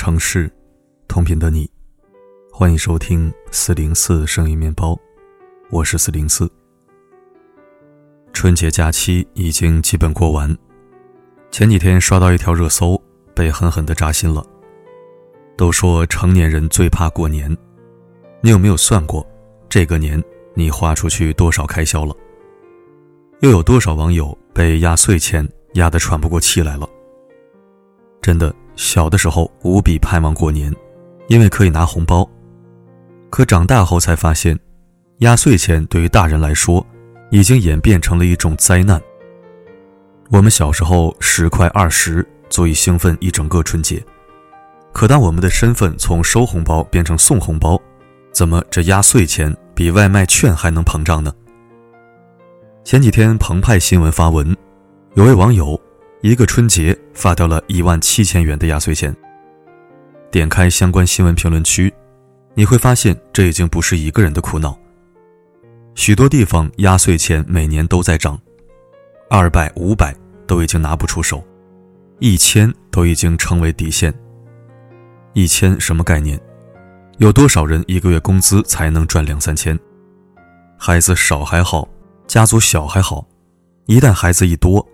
城市，同频的你，欢迎收听四零四声音面包，我是四零四。春节假期已经基本过完，前几天刷到一条热搜，被狠狠的扎心了。都说成年人最怕过年，你有没有算过，这个年你花出去多少开销了？又有多少网友被压岁钱压得喘不过气来了？真的。小的时候无比盼望过年，因为可以拿红包。可长大后才发现，压岁钱对于大人来说，已经演变成了一种灾难。我们小时候十块二十足以兴奋一整个春节，可当我们的身份从收红包变成送红包，怎么这压岁钱比外卖券还能膨胀呢？前几天澎湃新闻发文，有位网友。一个春节发掉了一万七千元的压岁钱。点开相关新闻评论区，你会发现这已经不是一个人的苦恼。许多地方压岁钱每年都在涨，二百、五百都已经拿不出手，一千都已经成为底线。一千什么概念？有多少人一个月工资才能赚两三千？孩子少还好，家族小还好，一旦孩子一多。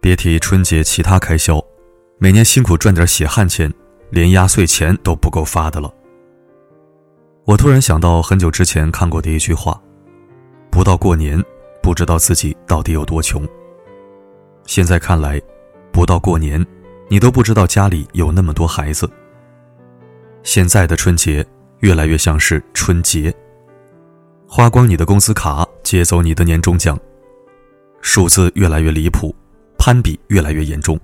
别提春节其他开销，每年辛苦赚点血汗钱，连压岁钱都不够发的了。我突然想到很久之前看过的一句话：“不到过年，不知道自己到底有多穷。”现在看来，不到过年，你都不知道家里有那么多孩子。现在的春节越来越像是春节，花光你的工资卡，借走你的年终奖，数字越来越离谱。攀比越来越严重，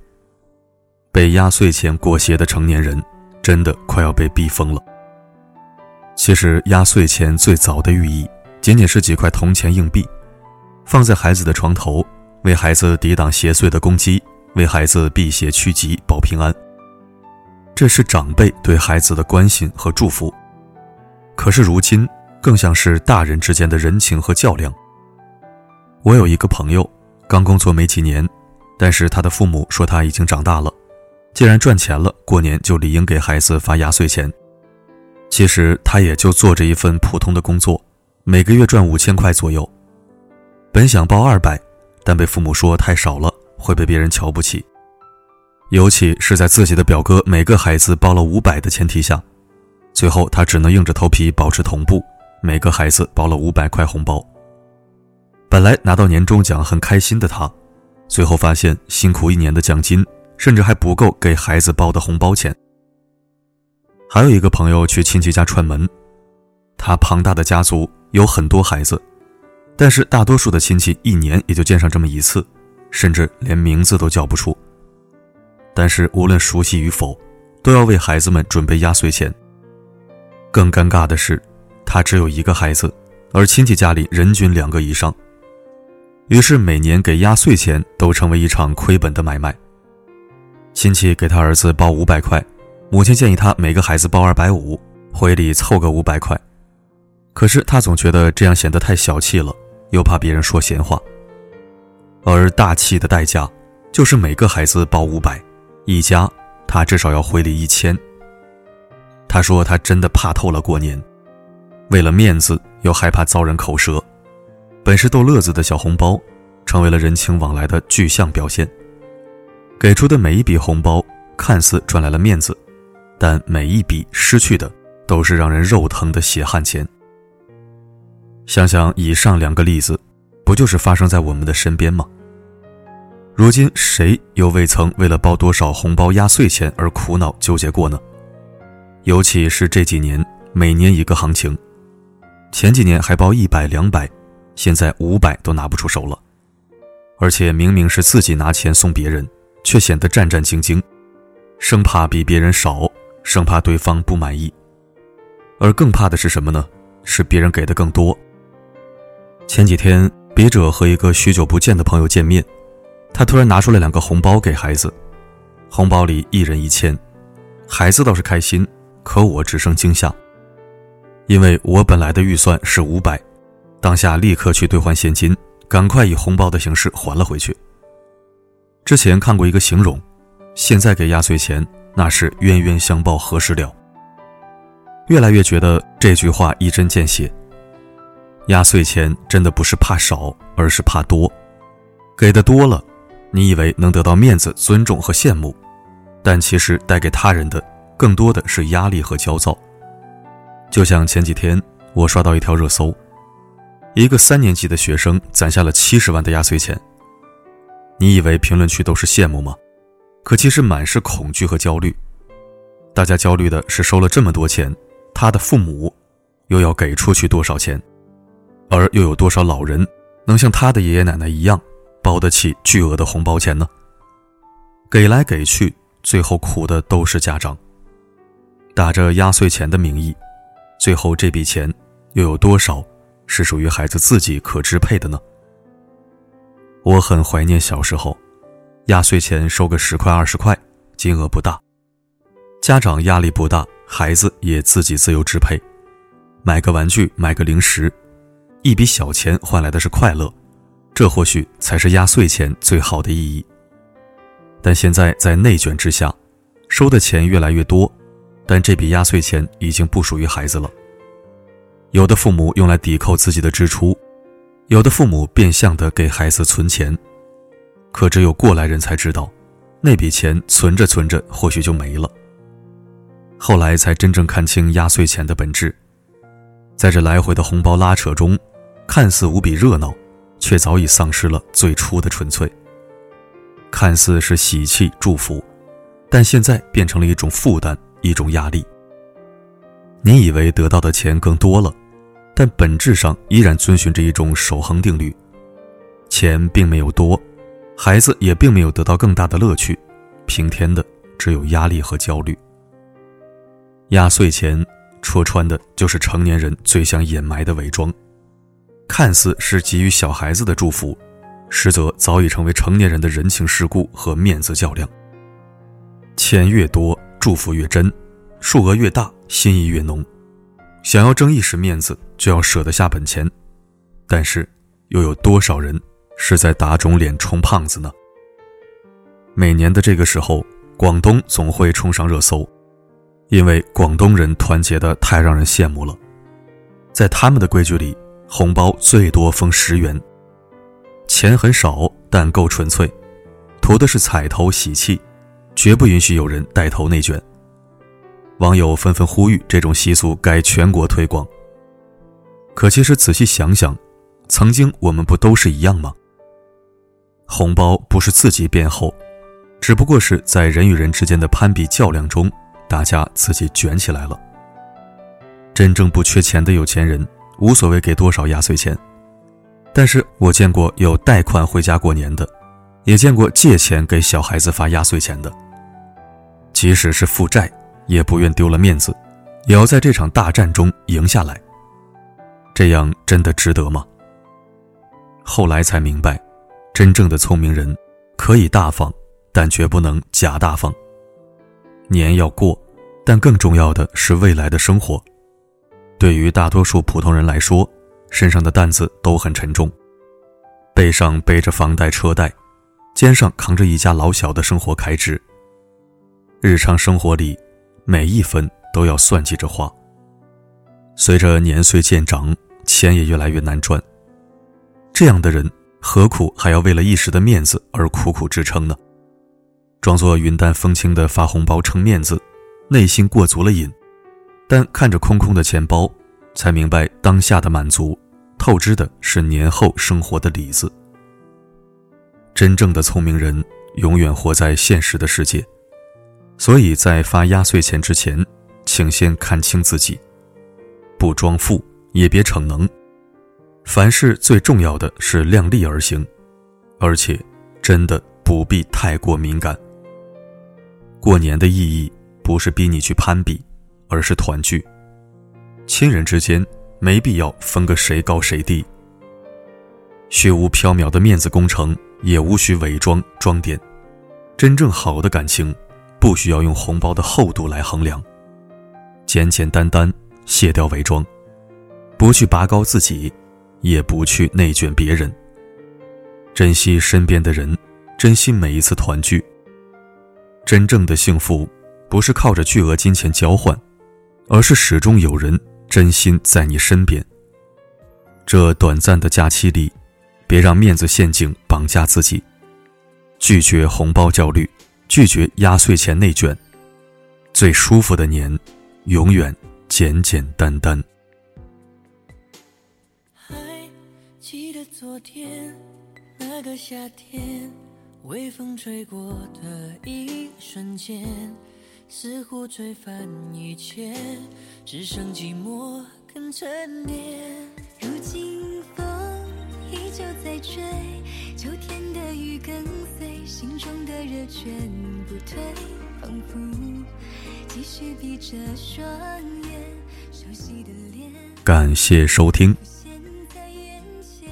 被压岁钱裹挟的成年人，真的快要被逼疯了。其实压岁钱最早的寓意，仅仅是几块铜钱硬币，放在孩子的床头，为孩子抵挡邪祟的攻击，为孩子辟邪驱吉保平安。这是长辈对孩子的关心和祝福。可是如今，更像是大人之间的人情和较量。我有一个朋友，刚工作没几年。但是他的父母说他已经长大了，既然赚钱了，过年就理应给孩子发压岁钱。其实他也就做着一份普通的工作，每个月赚五千块左右。本想包二百，但被父母说太少了，会被别人瞧不起。尤其是在自己的表哥每个孩子包了五百的前提下，最后他只能硬着头皮保持同步，每个孩子包了五百块红包。本来拿到年终奖很开心的他。最后发现，辛苦一年的奖金甚至还不够给孩子包的红包钱。还有一个朋友去亲戚家串门，他庞大的家族有很多孩子，但是大多数的亲戚一年也就见上这么一次，甚至连名字都叫不出。但是无论熟悉与否，都要为孩子们准备压岁钱。更尴尬的是，他只有一个孩子，而亲戚家里人均两个以上。于是每年给压岁钱都成为一场亏本的买卖。亲戚给他儿子包五百块，母亲建议他每个孩子包二百五，回礼凑个五百块。可是他总觉得这样显得太小气了，又怕别人说闲话。而大气的代价，就是每个孩子包五百，一家他至少要回礼一千。他说他真的怕透了过年，为了面子又害怕遭人口舌。本是逗乐子的小红包，成为了人情往来的具象表现。给出的每一笔红包，看似赚来了面子，但每一笔失去的，都是让人肉疼的血汗钱。想想以上两个例子，不就是发生在我们的身边吗？如今谁又未曾为了包多少红包压岁钱而苦恼纠结过呢？尤其是这几年，每年一个行情，前几年还包一百两百。现在五百都拿不出手了，而且明明是自己拿钱送别人，却显得战战兢兢，生怕比别人少，生怕对方不满意。而更怕的是什么呢？是别人给的更多。前几天，笔者和一个许久不见的朋友见面，他突然拿出了两个红包给孩子，红包里一人一千，孩子倒是开心，可我只剩惊吓，因为我本来的预算是五百。当下立刻去兑换现金，赶快以红包的形式还了回去。之前看过一个形容，现在给压岁钱，那是冤冤相报何时了。越来越觉得这句话一针见血。压岁钱真的不是怕少，而是怕多。给的多了，你以为能得到面子、尊重和羡慕，但其实带给他人的更多的是压力和焦躁。就像前几天我刷到一条热搜，一个三年级的学生攒下了七十万的压岁钱。你以为评论区都是羡慕吗？可其实满是恐惧和焦虑。大家焦虑的是收了这么多钱，他的父母又要给出去多少钱？而又有多少老人能像他的爷爷奶奶一样，包得起巨额的红包钱呢？给来给去，最后苦的都是家长。打着压岁钱的名义，最后这笔钱又有多少是属于孩子自己可支配的呢？我很怀念小时候，压岁钱收个十块二十块，金额不大，家长压力不大，孩子也自己自由支配，买个玩具，买个零食。一笔小钱换来的是快乐，这或许才是压岁钱最好的意义。但现在在内卷之下，收的钱越来越多，但这笔压岁钱已经不属于孩子了。有的父母用来抵扣自己的支出，有的父母变相的给孩子存钱，可只有过来人才知道，那笔钱存着存着或许就没了。后来才真正看清压岁钱的本质，在这来回的红包拉扯中。看似无比热闹，却早已丧失了最初的纯粹。看似是喜气祝福，但现在变成了一种负担，一种压力。你以为得到的钱更多了，但本质上依然遵循着一种守恒定律：钱并没有多，孩子也并没有得到更大的乐趣，平添的只有压力和焦虑。压岁钱戳穿的就是成年人最想掩埋的伪装。看似是给予小孩子的祝福，实则早已成为成年人的人情世故和面子较量。钱越多，祝福越真；数额越大，心意越浓。想要争一时面子，就要舍得下本钱。但是，又有多少人是在打肿脸充胖子呢？每年的这个时候，广东总会冲上热搜，因为广东人团结的太让人羡慕了。在他们的规矩里。红包最多封十元，钱很少，但够纯粹，图的是彩头喜气，绝不允许有人带头内卷。网友纷纷呼吁，这种习俗该全国推广。可其实仔细想想，曾经我们不都是一样吗？红包不是自己变厚，只不过是在人与人之间的攀比较量中，大家自己卷起来了。真正不缺钱的有钱人。无所谓给多少压岁钱，但是我见过有贷款回家过年的，也见过借钱给小孩子发压岁钱的。即使是负债，也不愿丢了面子，也要在这场大战中赢下来。这样真的值得吗？后来才明白，真正的聪明人可以大方，但绝不能假大方。年要过，但更重要的是未来的生活。对于大多数普通人来说，身上的担子都很沉重，背上背着房贷车贷，肩上扛着一家老小的生活开支。日常生活里，每一分都要算计着花。随着年岁渐长，钱也越来越难赚。这样的人何苦还要为了一时的面子而苦苦支撑呢？装作云淡风轻的发红包撑面子，内心过足了瘾。但看着空空的钱包，才明白当下的满足，透支的是年后生活的里子。真正的聪明人永远活在现实的世界，所以在发压岁钱之前，请先看清自己，不装富也别逞能。凡事最重要的是量力而行，而且真的不必太过敏感。过年的意义不是逼你去攀比。而是团聚，亲人之间没必要分个谁高谁低。虚无缥缈的面子工程也无需伪装装点，真正好的感情，不需要用红包的厚度来衡量。简简单单，卸掉伪装，不去拔高自己，也不去内卷别人。珍惜身边的人，珍惜每一次团聚。真正的幸福。不是靠着巨额金钱交换，而是始终有人真心在你身边。这短暂的假期里，别让面子陷阱绑架自己，拒绝红包焦虑，拒绝压岁钱内卷。最舒服的年，永远简简单单。还记得昨天那个夏天，微风吹过的一瞬间。似乎吹翻一切，只剩寂寞肯沉淀。如今风依旧在吹，秋天的雨跟随，心中的热全不退，仿佛继续闭着双眼，熟悉的脸。感谢收听。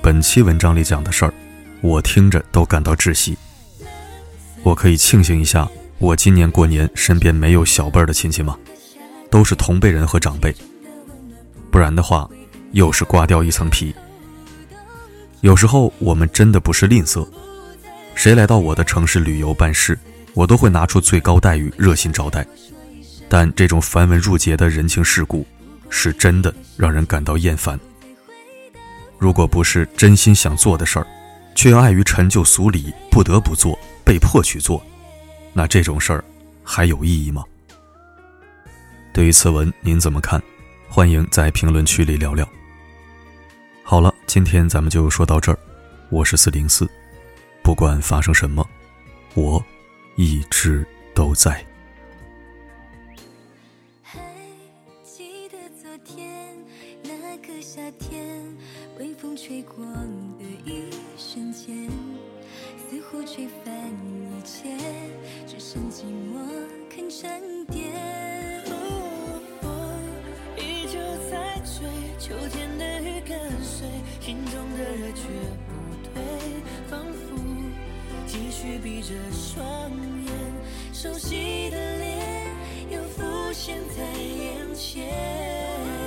本期文章里讲的事儿，我听着都感到窒息。我可以庆幸一下。我今年过年身边没有小辈儿的亲戚吗？都是同辈人和长辈，不然的话，又是刮掉一层皮。有时候我们真的不是吝啬，谁来到我的城市旅游办事，我都会拿出最高待遇热心招待。但这种繁文缛节的人情世故，是真的让人感到厌烦。如果不是真心想做的事儿，却又碍于陈旧俗礼不得不做，被迫去做。那这种事儿还有意义吗？对于此文您怎么看？欢迎在评论区里聊聊。好了，今天咱们就说到这儿。我是四零四，不管发生什么，我一直都在。还记得昨天那个夏天，微风吹过的一瞬间，似乎吹翻一切。只剩寂寞肯沉淀。风依旧在吹，秋天的跟随，心中的热却不退，仿佛继续闭着双眼，熟悉的脸又浮现在眼前。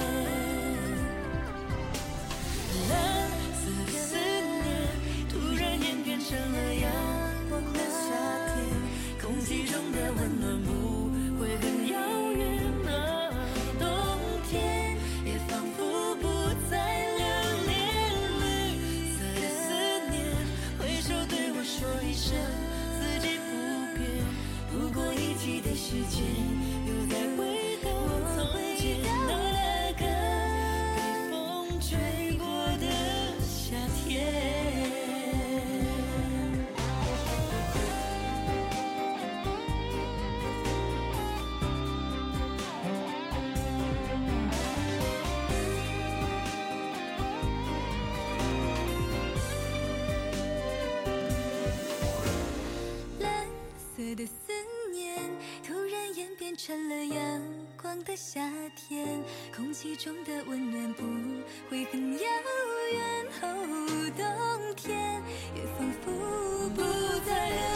成了阳光的夏天，空气中的温暖不会很遥远。哦，冬天也仿佛不再